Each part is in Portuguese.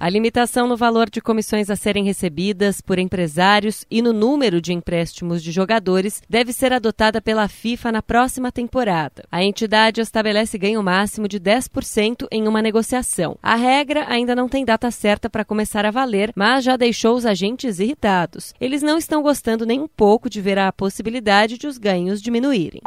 A limitação no valor de comissões a serem recebidas por empresários e no número de empréstimos de jogadores deve ser adotada pela FIFA na próxima temporada. A entidade estabelece ganho máximo de 10% em uma negociação. A regra ainda não tem data certa para começar a valer, mas já deixou os agentes irritados. Eles não estão gostando nem um pouco de ver a possibilidade de os ganhos diminuírem.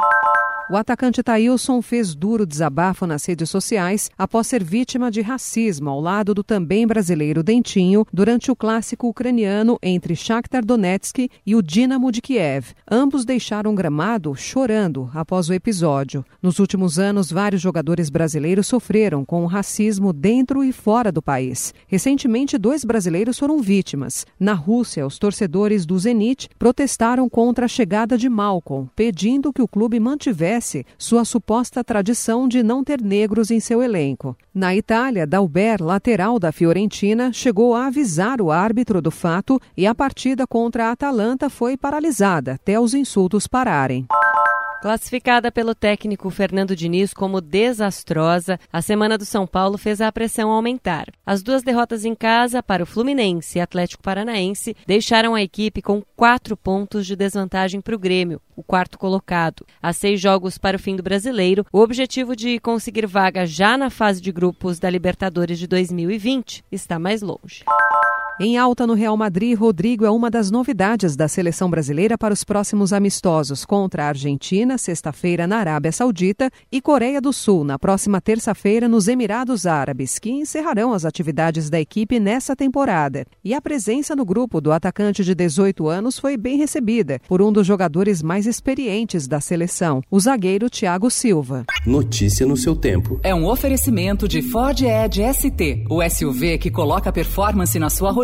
O atacante Thailson fez duro desabafo nas redes sociais após ser vítima de racismo ao lado do também brasileiro Dentinho durante o clássico ucraniano entre Shakhtar Donetsk e o Dinamo de Kiev. Ambos deixaram o gramado chorando após o episódio. Nos últimos anos, vários jogadores brasileiros sofreram com o racismo dentro e fora do país. Recentemente, dois brasileiros foram vítimas. Na Rússia, os torcedores do Zenit protestaram contra a chegada de Malcolm, pedindo que o clube mantivesse sua suposta tradição de não ter negros em seu elenco. Na Itália, Dalber, lateral da Fiorentina, chegou a avisar o árbitro do fato e a partida contra a Atalanta foi paralisada até os insultos pararem. Classificada pelo técnico Fernando Diniz como desastrosa, a semana do São Paulo fez a pressão aumentar. As duas derrotas em casa para o Fluminense e Atlético Paranaense deixaram a equipe com quatro pontos de desvantagem para o Grêmio, o quarto colocado. A seis jogos para o fim do brasileiro, o objetivo de conseguir vaga já na fase de grupos da Libertadores de 2020 está mais longe. Em alta no Real Madrid, Rodrigo é uma das novidades da seleção brasileira para os próximos amistosos contra a Argentina, sexta-feira na Arábia Saudita, e Coreia do Sul, na próxima terça-feira nos Emirados Árabes, que encerrarão as atividades da equipe nessa temporada. E a presença no grupo do atacante de 18 anos foi bem recebida por um dos jogadores mais experientes da seleção, o zagueiro Thiago Silva. Notícia no seu tempo. É um oferecimento de Ford Edge ST, o SUV que coloca performance na sua rotina